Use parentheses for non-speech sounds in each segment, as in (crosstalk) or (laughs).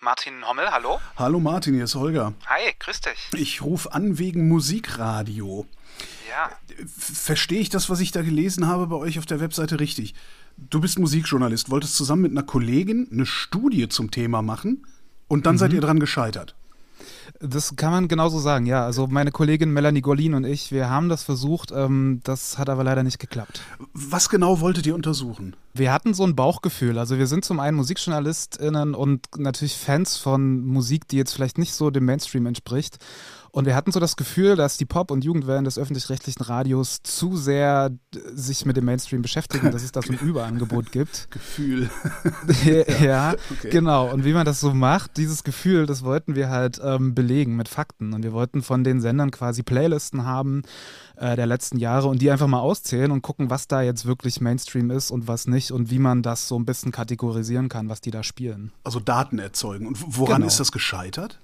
Martin Hommel, hallo? Hallo Martin, hier ist Holger. Hi, grüß dich. Ich rufe an wegen Musikradio. Ja. Verstehe ich das, was ich da gelesen habe bei euch auf der Webseite richtig? Du bist Musikjournalist, wolltest zusammen mit einer Kollegin eine Studie zum Thema machen und dann mhm. seid ihr dran gescheitert. Das kann man genauso sagen, ja. Also meine Kollegin Melanie Golin und ich, wir haben das versucht, ähm, das hat aber leider nicht geklappt. Was genau wolltet ihr untersuchen? Wir hatten so ein Bauchgefühl. Also wir sind zum einen MusikjournalistInnen und natürlich Fans von Musik, die jetzt vielleicht nicht so dem Mainstream entspricht. Und wir hatten so das Gefühl, dass die Pop- und Jugendwellen des öffentlich-rechtlichen Radios zu sehr sich mit dem Mainstream beschäftigen, dass es da so ein (laughs) Überangebot gibt. Gefühl. (laughs) ja, ja (laughs) okay. genau. Und wie man das so macht, dieses Gefühl, das wollten wir halt ähm, belegen mit Fakten. Und wir wollten von den Sendern quasi Playlisten haben äh, der letzten Jahre und die einfach mal auszählen und gucken, was da jetzt wirklich Mainstream ist und was nicht und wie man das so ein bisschen kategorisieren kann, was die da spielen. Also Daten erzeugen. Und woran genau. ist das gescheitert?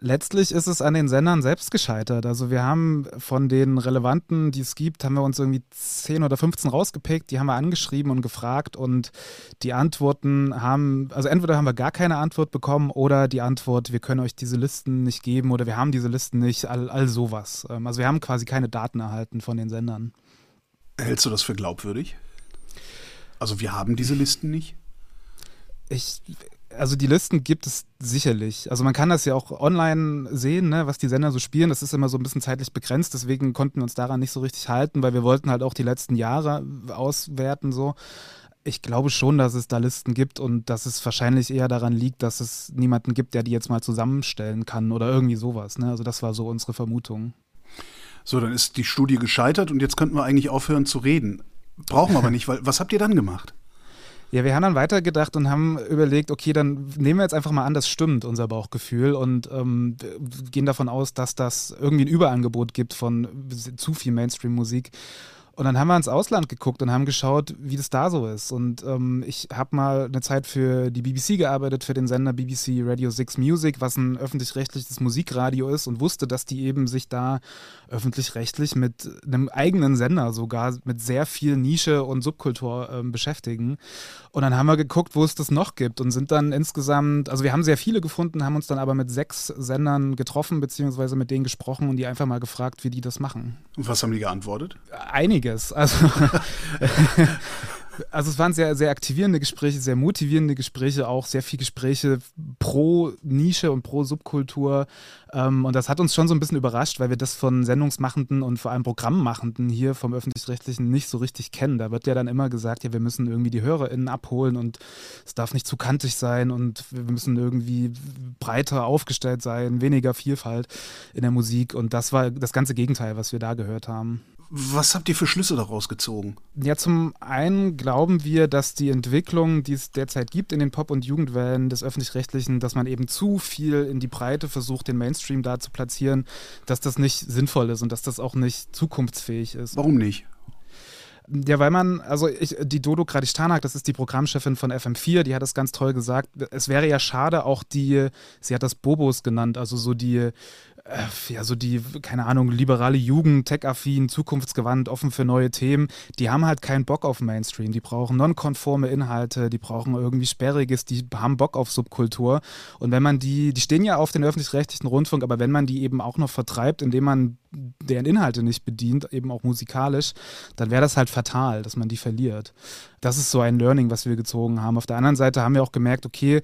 Letztlich ist es an den Sendern selbst gescheitert. Also wir haben von den relevanten, die es gibt, haben wir uns irgendwie 10 oder 15 rausgepickt, die haben wir angeschrieben und gefragt und die Antworten haben, also entweder haben wir gar keine Antwort bekommen oder die Antwort, wir können euch diese Listen nicht geben oder wir haben diese Listen nicht, all, all sowas. Ähm, also wir haben quasi keine Daten erhalten von den Sendern. Hältst du das für glaubwürdig? Also wir haben diese Listen nicht? Ich, also die Listen gibt es sicherlich. Also man kann das ja auch online sehen, ne, was die Sender so spielen. Das ist immer so ein bisschen zeitlich begrenzt, deswegen konnten wir uns daran nicht so richtig halten, weil wir wollten halt auch die letzten Jahre auswerten so. Ich glaube schon, dass es da Listen gibt und dass es wahrscheinlich eher daran liegt, dass es niemanden gibt, der die jetzt mal zusammenstellen kann oder irgendwie sowas. Ne? Also das war so unsere Vermutung. So, dann ist die Studie gescheitert und jetzt könnten wir eigentlich aufhören zu reden. Brauchen wir aber nicht, weil was habt ihr dann gemacht? Ja, wir haben dann weitergedacht und haben überlegt, okay, dann nehmen wir jetzt einfach mal an, das stimmt, unser Bauchgefühl, und ähm, gehen davon aus, dass das irgendwie ein Überangebot gibt von zu viel Mainstream-Musik. Und dann haben wir ins Ausland geguckt und haben geschaut, wie das da so ist. Und ähm, ich habe mal eine Zeit für die BBC gearbeitet, für den Sender BBC Radio 6 Music, was ein öffentlich-rechtliches Musikradio ist und wusste, dass die eben sich da öffentlich-rechtlich mit einem eigenen Sender sogar mit sehr viel Nische und Subkultur ähm, beschäftigen. Und dann haben wir geguckt, wo es das noch gibt und sind dann insgesamt, also wir haben sehr viele gefunden, haben uns dann aber mit sechs Sendern getroffen, beziehungsweise mit denen gesprochen und die einfach mal gefragt, wie die das machen. Und was haben die geantwortet? Einiges. (laughs) Also (laughs) also es waren sehr, sehr aktivierende Gespräche, sehr motivierende Gespräche, auch sehr viele Gespräche pro Nische und pro Subkultur. Ähm, und das hat uns schon so ein bisschen überrascht, weil wir das von Sendungsmachenden und vor allem Programmmachenden hier vom Öffentlich-Rechtlichen nicht so richtig kennen. Da wird ja dann immer gesagt, ja, wir müssen irgendwie die HörerInnen abholen und es darf nicht zu kantig sein und wir müssen irgendwie breiter aufgestellt sein, weniger Vielfalt in der Musik. Und das war das ganze Gegenteil, was wir da gehört haben. Was habt ihr für Schlüsse daraus gezogen? Ja, zum einen glauben wir, dass die Entwicklung, die es derzeit gibt in den Pop- und Jugendwellen des Öffentlich-Rechtlichen, dass man eben zu viel in die Breite versucht, den Mainstream da zu platzieren, dass das nicht sinnvoll ist und dass das auch nicht zukunftsfähig ist. Warum nicht? Ja, weil man, also ich, die Dodo Kradistanak, das ist die Programmchefin von FM4, die hat das ganz toll gesagt. Es wäre ja schade, auch die, sie hat das Bobos genannt, also so die ja, so die, keine Ahnung, liberale Jugend, tech-affin, zukunftsgewandt, offen für neue Themen, die haben halt keinen Bock auf Mainstream. Die brauchen nonkonforme Inhalte, die brauchen irgendwie Sperriges, die haben Bock auf Subkultur. Und wenn man die, die stehen ja auf den öffentlich-rechtlichen Rundfunk, aber wenn man die eben auch noch vertreibt, indem man deren Inhalte nicht bedient, eben auch musikalisch, dann wäre das halt fatal, dass man die verliert. Das ist so ein Learning, was wir gezogen haben. Auf der anderen Seite haben wir auch gemerkt, okay,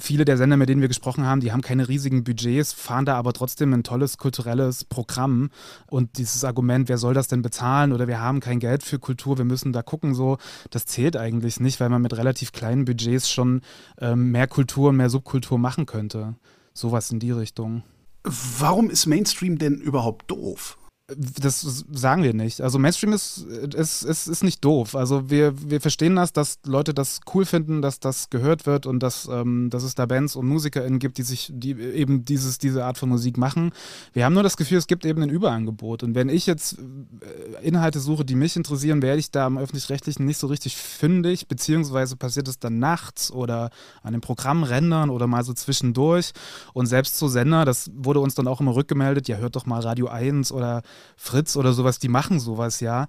viele der Sender, mit denen wir gesprochen haben, die haben keine riesigen Budgets, fahren da aber trotzdem ein tolles kulturelles Programm. Und dieses Argument, wer soll das denn bezahlen oder wir haben kein Geld für Kultur, wir müssen da gucken, so, das zählt eigentlich nicht, weil man mit relativ kleinen Budgets schon ähm, mehr Kultur und mehr Subkultur machen könnte. Sowas in die Richtung. Warum ist Mainstream denn überhaupt doof? Das sagen wir nicht. Also Mainstream ist, ist, ist, ist nicht doof. Also wir, wir verstehen das, dass Leute das cool finden, dass das gehört wird und dass, ähm, dass es da Bands und MusikerInnen gibt, die sich, die eben dieses, diese Art von Musik machen. Wir haben nur das Gefühl, es gibt eben ein Überangebot. Und wenn ich jetzt äh, Inhalte suche, die mich interessieren, werde ich da am öffentlich-rechtlichen nicht so richtig fündig, beziehungsweise passiert es dann nachts oder an den Programmrändern oder mal so zwischendurch. Und selbst so Sender, das wurde uns dann auch immer rückgemeldet, ja, hört doch mal Radio 1 oder Fritz oder sowas, die machen sowas ja.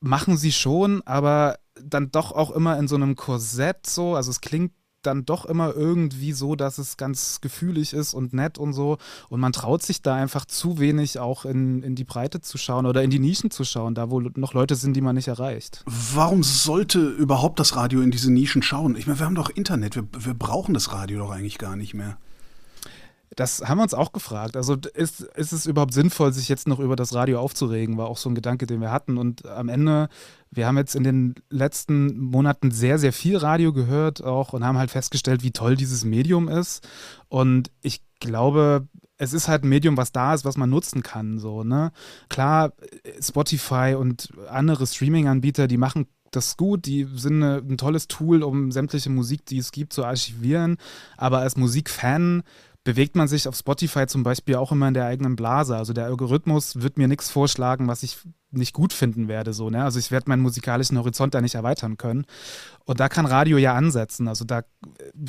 Machen sie schon, aber dann doch auch immer in so einem Korsett so. Also es klingt dann doch immer irgendwie so, dass es ganz gefühlig ist und nett und so. Und man traut sich da einfach zu wenig auch in, in die Breite zu schauen oder in die Nischen zu schauen, da wo noch Leute sind, die man nicht erreicht. Warum sollte überhaupt das Radio in diese Nischen schauen? Ich meine, wir haben doch Internet, wir, wir brauchen das Radio doch eigentlich gar nicht mehr. Das haben wir uns auch gefragt. Also ist, ist es überhaupt sinnvoll, sich jetzt noch über das Radio aufzuregen? War auch so ein Gedanke, den wir hatten. Und am Ende, wir haben jetzt in den letzten Monaten sehr, sehr viel Radio gehört auch und haben halt festgestellt, wie toll dieses Medium ist. Und ich glaube, es ist halt ein Medium, was da ist, was man nutzen kann. So, ne? Klar, Spotify und andere Streaming-Anbieter, die machen das gut, die sind eine, ein tolles Tool, um sämtliche Musik, die es gibt, zu archivieren. Aber als Musikfan bewegt man sich auf Spotify zum Beispiel auch immer in der eigenen Blase. Also der Algorithmus wird mir nichts vorschlagen, was ich nicht gut finden werde. So, ne? Also ich werde meinen musikalischen Horizont da nicht erweitern können. Und da kann Radio ja ansetzen. Also da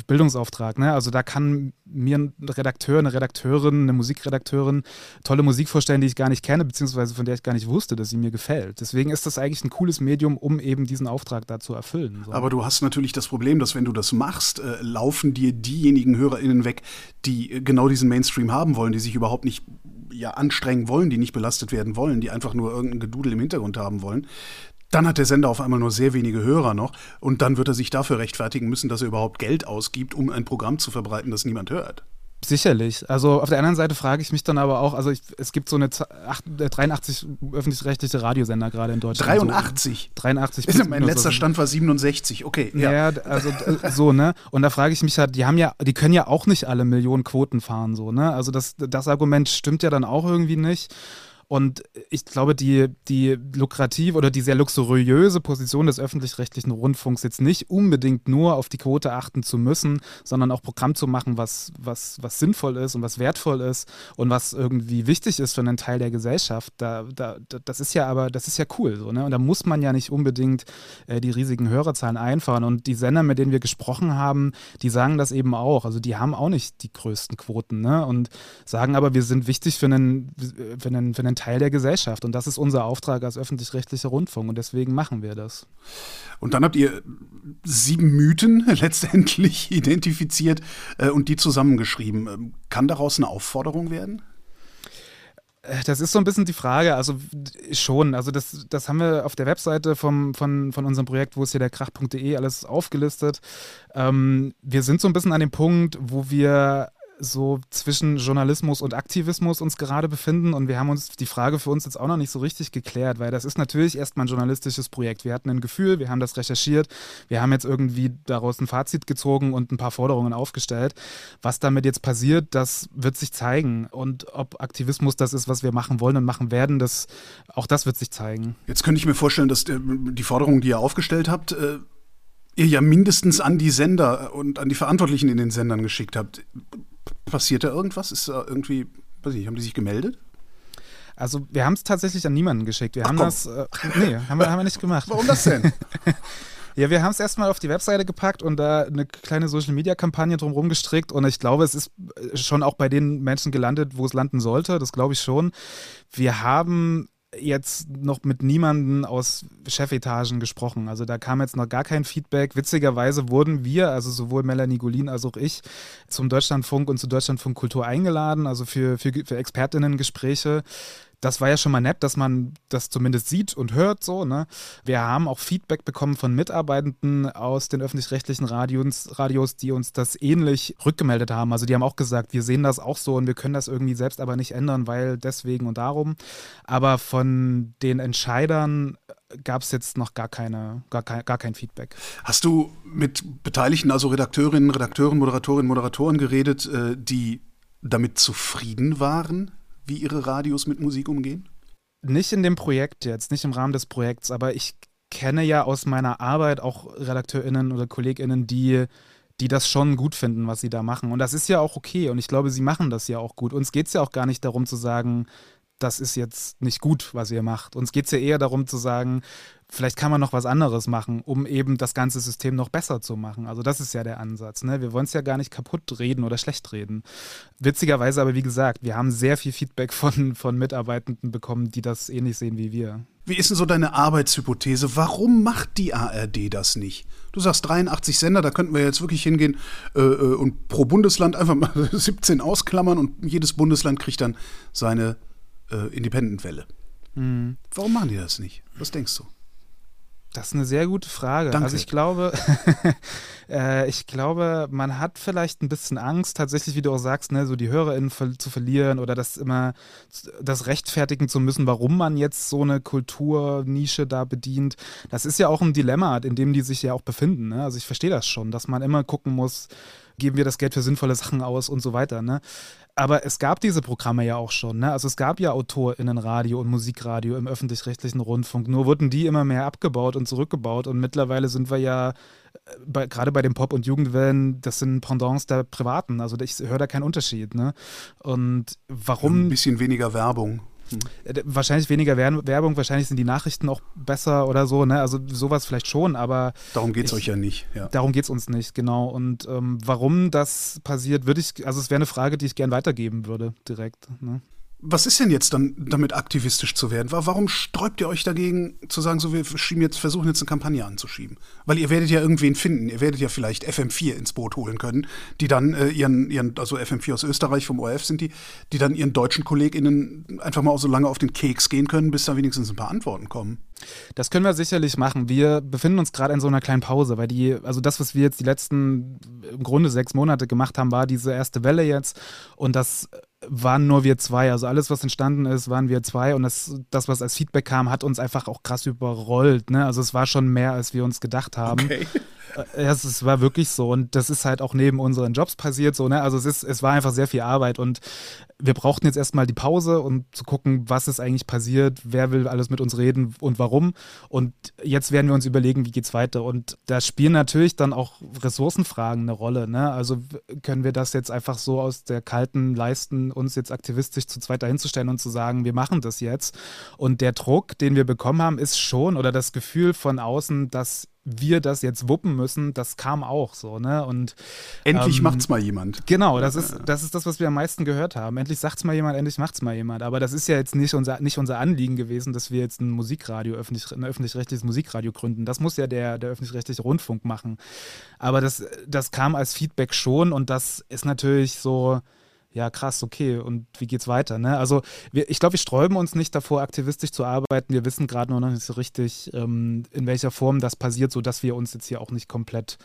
Bildungsauftrag, ne? Also da kann mir ein Redakteur, eine Redakteurin, eine Musikredakteurin tolle Musik vorstellen, die ich gar nicht kenne, beziehungsweise von der ich gar nicht wusste, dass sie mir gefällt. Deswegen ist das eigentlich ein cooles Medium, um eben diesen Auftrag da zu erfüllen. So. Aber du hast natürlich das Problem, dass wenn du das machst, äh, laufen dir diejenigen HörerInnen weg, die genau diesen Mainstream haben wollen, die sich überhaupt nicht ja anstrengen wollen, die nicht belastet werden wollen, die einfach nur irgendein Gedudel im Hintergrund haben wollen. Dann hat der Sender auf einmal nur sehr wenige Hörer noch und dann wird er sich dafür rechtfertigen müssen, dass er überhaupt Geld ausgibt, um ein Programm zu verbreiten, das niemand hört. Sicherlich. Also auf der anderen Seite frage ich mich dann aber auch, also ich, es gibt so eine 83 äh, öffentlich-rechtliche Radiosender gerade in Deutschland. 83? So, 83. Ist mein letzter Stand war 67, okay. Ja, ja also äh, so, ne? Und da frage ich mich halt, die haben ja, die können ja auch nicht alle Millionen Quoten fahren, so, ne? Also das, das Argument stimmt ja dann auch irgendwie nicht. Und ich glaube, die, die lukrative oder die sehr luxuriöse Position des öffentlich-rechtlichen Rundfunks jetzt nicht unbedingt nur auf die Quote achten zu müssen, sondern auch Programm zu machen, was, was, was sinnvoll ist und was wertvoll ist und was irgendwie wichtig ist für einen Teil der Gesellschaft. Da, da, das ist ja aber, das ist ja cool. So, ne? Und da muss man ja nicht unbedingt äh, die riesigen Hörerzahlen einfahren. Und die Sender, mit denen wir gesprochen haben, die sagen das eben auch. Also die haben auch nicht die größten Quoten, ne? Und sagen aber, wir sind wichtig für einen, für einen, für einen Teil der Gesellschaft. Und das ist unser Auftrag als öffentlich-rechtlicher Rundfunk. Und deswegen machen wir das. Und dann habt ihr sieben Mythen (laughs) letztendlich identifiziert äh, und die zusammengeschrieben. Ähm, kann daraus eine Aufforderung werden? Äh, das ist so ein bisschen die Frage, also schon, also das, das haben wir auf der Webseite vom, von, von unserem Projekt, wo ist hier der krach.de alles aufgelistet. Ähm, wir sind so ein bisschen an dem Punkt, wo wir so zwischen Journalismus und Aktivismus uns gerade befinden und wir haben uns die Frage für uns jetzt auch noch nicht so richtig geklärt, weil das ist natürlich erstmal ein journalistisches Projekt. Wir hatten ein Gefühl, wir haben das recherchiert, wir haben jetzt irgendwie daraus ein Fazit gezogen und ein paar Forderungen aufgestellt. Was damit jetzt passiert, das wird sich zeigen und ob Aktivismus das ist, was wir machen wollen und machen werden, das auch das wird sich zeigen. Jetzt könnte ich mir vorstellen, dass äh, die Forderungen, die ihr aufgestellt habt, äh, ihr ja mindestens an die Sender und an die Verantwortlichen in den Sendern geschickt habt. Passiert da irgendwas? Ist da irgendwie, weiß ich, haben die sich gemeldet? Also wir haben es tatsächlich an niemanden geschickt. Wir Ach, haben komm. das, äh, nee, haben wir, haben wir nicht gemacht. Warum das denn? (laughs) Ja, wir haben es erstmal auf die Webseite gepackt und da eine kleine Social-Media-Kampagne drumherum gestrickt. Und ich glaube, es ist schon auch bei den Menschen gelandet, wo es landen sollte. Das glaube ich schon. Wir haben jetzt noch mit niemanden aus Chefetagen gesprochen. Also da kam jetzt noch gar kein Feedback. Witzigerweise wurden wir, also sowohl Melanie Golin als auch ich, zum Deutschlandfunk und zu Deutschlandfunk Kultur eingeladen, also für, für, für Expertinnen-Gespräche das war ja schon mal nett, dass man das zumindest sieht und hört so. Ne? Wir haben auch Feedback bekommen von Mitarbeitenden aus den öffentlich-rechtlichen Radios, Radios, die uns das ähnlich rückgemeldet haben. Also die haben auch gesagt, wir sehen das auch so und wir können das irgendwie selbst aber nicht ändern, weil deswegen und darum. Aber von den Entscheidern gab es jetzt noch gar, keine, gar, kein, gar kein Feedback. Hast du mit Beteiligten, also Redakteurinnen, Redakteuren, Moderatorinnen, Moderatoren geredet, äh, die damit zufrieden waren? Wie ihre Radios mit Musik umgehen? Nicht in dem Projekt jetzt, nicht im Rahmen des Projekts, aber ich kenne ja aus meiner Arbeit auch RedakteurInnen oder KollegInnen, die, die das schon gut finden, was sie da machen. Und das ist ja auch okay. Und ich glaube, sie machen das ja auch gut. Uns geht es ja auch gar nicht darum zu sagen, das ist jetzt nicht gut, was ihr macht. Uns geht es ja eher darum zu sagen, vielleicht kann man noch was anderes machen, um eben das ganze System noch besser zu machen. Also das ist ja der Ansatz. Ne? Wir wollen es ja gar nicht kaputt reden oder schlecht reden. Witzigerweise aber, wie gesagt, wir haben sehr viel Feedback von, von Mitarbeitenden bekommen, die das ähnlich sehen wie wir. Wie ist denn so deine Arbeitshypothese? Warum macht die ARD das nicht? Du sagst 83 Sender, da könnten wir jetzt wirklich hingehen äh, äh und pro Bundesland einfach mal (laughs) 17 ausklammern und jedes Bundesland kriegt dann seine äh, Independent-Welle. Mhm. Warum machen die das nicht? Was denkst du? Das ist eine sehr gute Frage. Danke. Also ich glaube, (laughs) äh, ich glaube, man hat vielleicht ein bisschen Angst, tatsächlich, wie du auch sagst, ne, so die HörerInnen ver zu verlieren oder das immer das rechtfertigen zu müssen, warum man jetzt so eine Kulturnische da bedient. Das ist ja auch ein Dilemma, in dem die sich ja auch befinden. Ne? Also ich verstehe das schon, dass man immer gucken muss, geben wir das Geld für sinnvolle Sachen aus und so weiter. Ne? Aber es gab diese Programme ja auch schon. Ne? Also es gab ja AutorInnenradio und Musikradio im öffentlich-rechtlichen Rundfunk. Nur wurden die immer mehr abgebaut und zurückgebaut. Und mittlerweile sind wir ja, äh, bei, gerade bei den Pop- und Jugendwellen, das sind Pendants der Privaten. Also ich höre da keinen Unterschied. Ne? Und warum. Ein bisschen weniger Werbung. Hm. Wahrscheinlich weniger Werbung, wahrscheinlich sind die Nachrichten auch besser oder so, ne? Also sowas vielleicht schon, aber. Darum geht es euch ja nicht, ja. Darum geht es uns nicht, genau. Und ähm, warum das passiert, würde ich, also es wäre eine Frage, die ich gern weitergeben würde, direkt. Ne? Was ist denn jetzt dann damit aktivistisch zu werden? Warum sträubt ihr euch dagegen zu sagen, so wir schieben jetzt, versuchen jetzt eine Kampagne anzuschieben? Weil ihr werdet ja irgendwen finden, ihr werdet ja vielleicht FM4 ins Boot holen können, die dann äh, ihren, ihren, also FM4 aus Österreich vom ORF sind die, die dann ihren deutschen KollegInnen einfach mal so lange auf den Keks gehen können, bis da wenigstens ein paar Antworten kommen. Das können wir sicherlich machen. Wir befinden uns gerade in so einer kleinen Pause, weil die, also das, was wir jetzt die letzten im Grunde sechs Monate gemacht haben, war diese erste Welle jetzt und das waren nur wir zwei. Also alles, was entstanden ist, waren wir zwei. Und das, das was als Feedback kam, hat uns einfach auch krass überrollt. Ne? Also es war schon mehr, als wir uns gedacht haben. Okay. Äh, ja, es, war wirklich so. Und das ist halt auch neben unseren Jobs passiert so. Ne? Also es, ist, es war einfach sehr viel Arbeit. Und wir brauchten jetzt erstmal die Pause und zu gucken, was ist eigentlich passiert, wer will alles mit uns reden und warum. Und jetzt werden wir uns überlegen, wie geht's weiter. Und da spielen natürlich dann auch Ressourcenfragen eine Rolle. Ne? Also können wir das jetzt einfach so aus der kalten leisten, uns jetzt aktivistisch zu zweit dahinzustellen und zu sagen, wir machen das jetzt. Und der Druck, den wir bekommen haben, ist schon oder das Gefühl von außen, dass wir das jetzt wuppen müssen, das kam auch so, ne? Und endlich ähm, macht's mal jemand. Genau, das ist, das ist das, was wir am meisten gehört haben. Endlich sagt's mal jemand, endlich macht's mal jemand. Aber das ist ja jetzt nicht unser, nicht unser Anliegen gewesen, dass wir jetzt ein Musikradio, öffentlich, ein öffentlich-rechtliches Musikradio gründen. Das muss ja der, der öffentlich-rechtliche Rundfunk machen. Aber das, das kam als Feedback schon und das ist natürlich so ja krass, okay, und wie geht's weiter? Ne? Also wir, ich glaube, wir sträuben uns nicht davor, aktivistisch zu arbeiten. Wir wissen gerade noch nicht so richtig, ähm, in welcher Form das passiert, sodass wir uns jetzt hier auch nicht komplett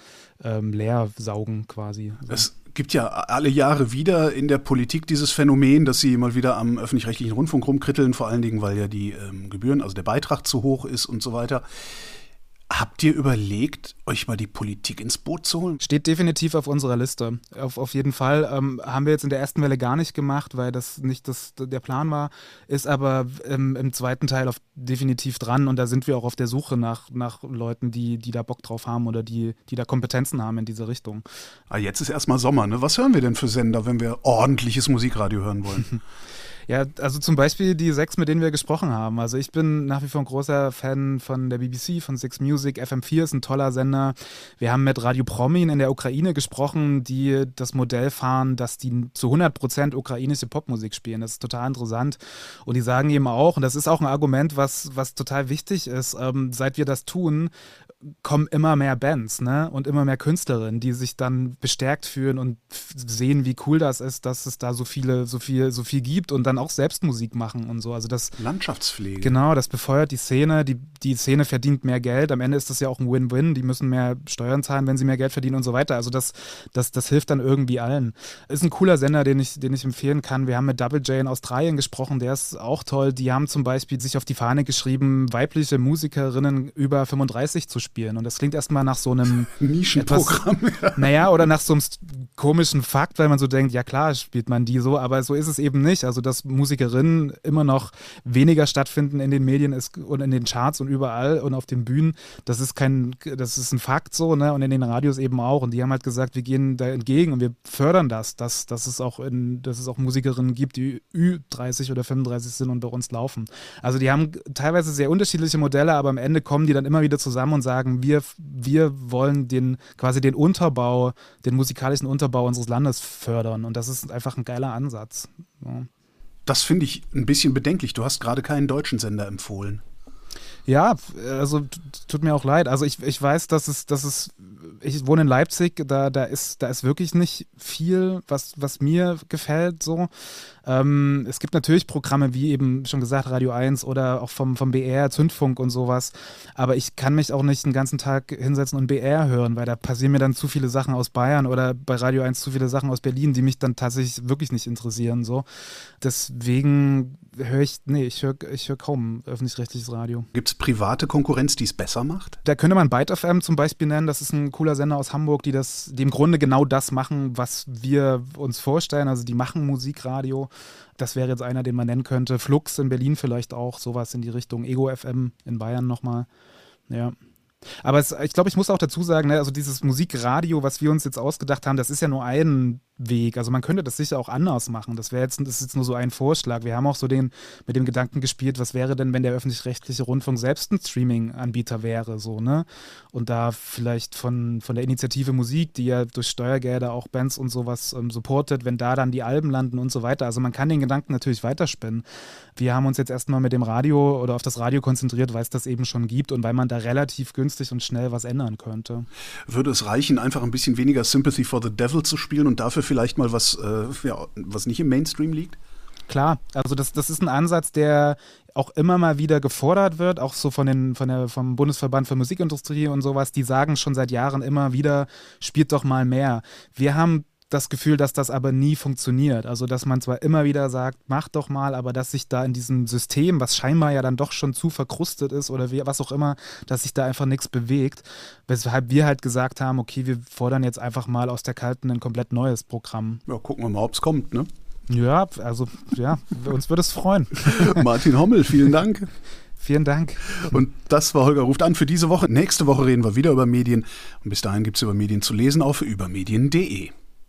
ähm, leer saugen quasi. Also. Es gibt ja alle Jahre wieder in der Politik dieses Phänomen, dass sie mal wieder am öffentlich-rechtlichen Rundfunk rumkritteln, vor allen Dingen, weil ja die ähm, Gebühren, also der Beitrag zu hoch ist und so weiter. Habt ihr überlegt, euch mal die Politik ins Boot zu holen? Steht definitiv auf unserer Liste. Auf, auf jeden Fall. Ähm, haben wir jetzt in der ersten Welle gar nicht gemacht, weil das nicht das, der Plan war. Ist aber ähm, im zweiten Teil auf, definitiv dran und da sind wir auch auf der Suche nach, nach Leuten, die, die da Bock drauf haben oder die, die da Kompetenzen haben in diese Richtung. Ah, jetzt ist erstmal Sommer, ne? Was hören wir denn für Sender, wenn wir ordentliches Musikradio hören wollen? (laughs) Ja, also zum Beispiel die sechs, mit denen wir gesprochen haben. Also ich bin nach wie vor ein großer Fan von der BBC, von Six Music. FM4 ist ein toller Sender. Wir haben mit Radio Promin in der Ukraine gesprochen, die das Modell fahren, dass die zu 100 Prozent ukrainische Popmusik spielen. Das ist total interessant. Und die sagen eben auch, und das ist auch ein Argument, was, was total wichtig ist, ähm, seit wir das tun, kommen immer mehr Bands ne? und immer mehr Künstlerinnen, die sich dann bestärkt fühlen und sehen, wie cool das ist, dass es da so viele, so viel, so viel gibt und dann auch selbst Musik machen und so. Also das Landschaftspflege. Genau, das befeuert die Szene. Die, die Szene verdient mehr Geld. Am Ende ist das ja auch ein Win-Win. Die müssen mehr Steuern zahlen, wenn sie mehr Geld verdienen und so weiter. Also das, das, das hilft dann irgendwie allen. Ist ein cooler Sender, den ich, den ich empfehlen kann. Wir haben mit Double J in Australien gesprochen, der ist auch toll. Die haben zum Beispiel sich auf die Fahne geschrieben, weibliche Musikerinnen über 35 zu spielen. Und das klingt erstmal nach so einem (laughs) Nischenprogramm. Etwas, naja, oder nach so einem komischen Fakt, weil man so denkt, ja klar, spielt man die so, aber so ist es eben nicht. Also, Musikerinnen immer noch weniger stattfinden in den Medien ist, und in den Charts und überall und auf den Bühnen, das ist kein, das ist ein Fakt so, ne? Und in den Radios eben auch. Und die haben halt gesagt, wir gehen da entgegen und wir fördern das, dass, dass es auch in, dass es auch Musikerinnen gibt, die Ü30 oder 35 sind und bei uns laufen. Also die haben teilweise sehr unterschiedliche Modelle, aber am Ende kommen die dann immer wieder zusammen und sagen, sagen, wir, wir wollen den quasi den Unterbau, den musikalischen Unterbau unseres Landes fördern. Und das ist einfach ein geiler Ansatz. Ja. Das finde ich ein bisschen bedenklich. Du hast gerade keinen deutschen Sender empfohlen. Ja, also tut mir auch leid. Also ich, ich weiß, dass es, dass es, ich wohne in Leipzig, da, da ist, da ist wirklich nicht viel, was, was mir gefällt so. Ähm, es gibt natürlich Programme wie eben schon gesagt Radio 1 oder auch vom, vom BR, Zündfunk und sowas. Aber ich kann mich auch nicht den ganzen Tag hinsetzen und BR hören, weil da passieren mir dann zu viele Sachen aus Bayern oder bei Radio 1 zu viele Sachen aus Berlin, die mich dann tatsächlich wirklich nicht interessieren. So. Deswegen höre ich, nee, ich höre ich hör kaum öffentlich-rechtliches Radio. Gibt es private Konkurrenz, die es besser macht? Da könnte man Byte FM zum Beispiel nennen. Das ist ein cooler Sender aus Hamburg, die das, die im Grunde genau das machen, was wir uns vorstellen. Also die machen Musikradio. Das wäre jetzt einer, den man nennen könnte. Flux in Berlin vielleicht auch, sowas in die Richtung. Ego FM in Bayern nochmal. Ja. Aber es, ich glaube, ich muss auch dazu sagen, ne, also dieses Musikradio, was wir uns jetzt ausgedacht haben, das ist ja nur ein Weg. Also man könnte das sicher auch anders machen. Das wäre jetzt, ist jetzt nur so ein Vorschlag. Wir haben auch so den mit dem Gedanken gespielt, was wäre denn, wenn der öffentlich-rechtliche Rundfunk selbst ein Streaming-Anbieter wäre, so, ne? Und da vielleicht von, von der Initiative Musik, die ja durch Steuergelder auch Bands und sowas ähm, supportet, wenn da dann die Alben landen und so weiter. Also man kann den Gedanken natürlich weiterspinnen. Wir haben uns jetzt erstmal mit dem Radio oder auf das Radio konzentriert, weil es das eben schon gibt und weil man da relativ günstig und schnell was ändern könnte. Würde es reichen, einfach ein bisschen weniger Sympathy for the Devil zu spielen und dafür vielleicht mal was, äh, ja, was nicht im Mainstream liegt? Klar, also das, das ist ein Ansatz, der auch immer mal wieder gefordert wird, auch so von den, von der, vom Bundesverband für Musikindustrie und sowas, die sagen schon seit Jahren immer wieder, spielt doch mal mehr. Wir haben das Gefühl, dass das aber nie funktioniert. Also, dass man zwar immer wieder sagt, mach doch mal, aber dass sich da in diesem System, was scheinbar ja dann doch schon zu verkrustet ist oder wie, was auch immer, dass sich da einfach nichts bewegt. Weshalb wir halt gesagt haben, okay, wir fordern jetzt einfach mal aus der Kalten ein komplett neues Programm. Ja, gucken wir mal, ob es kommt, ne? Ja, also, ja, uns würde es freuen. (laughs) Martin Hommel, vielen Dank. Vielen Dank. Und das war Holger ruft an für diese Woche. Nächste Woche reden wir wieder über Medien. Und bis dahin gibt es über Medien zu lesen auf übermedien.de.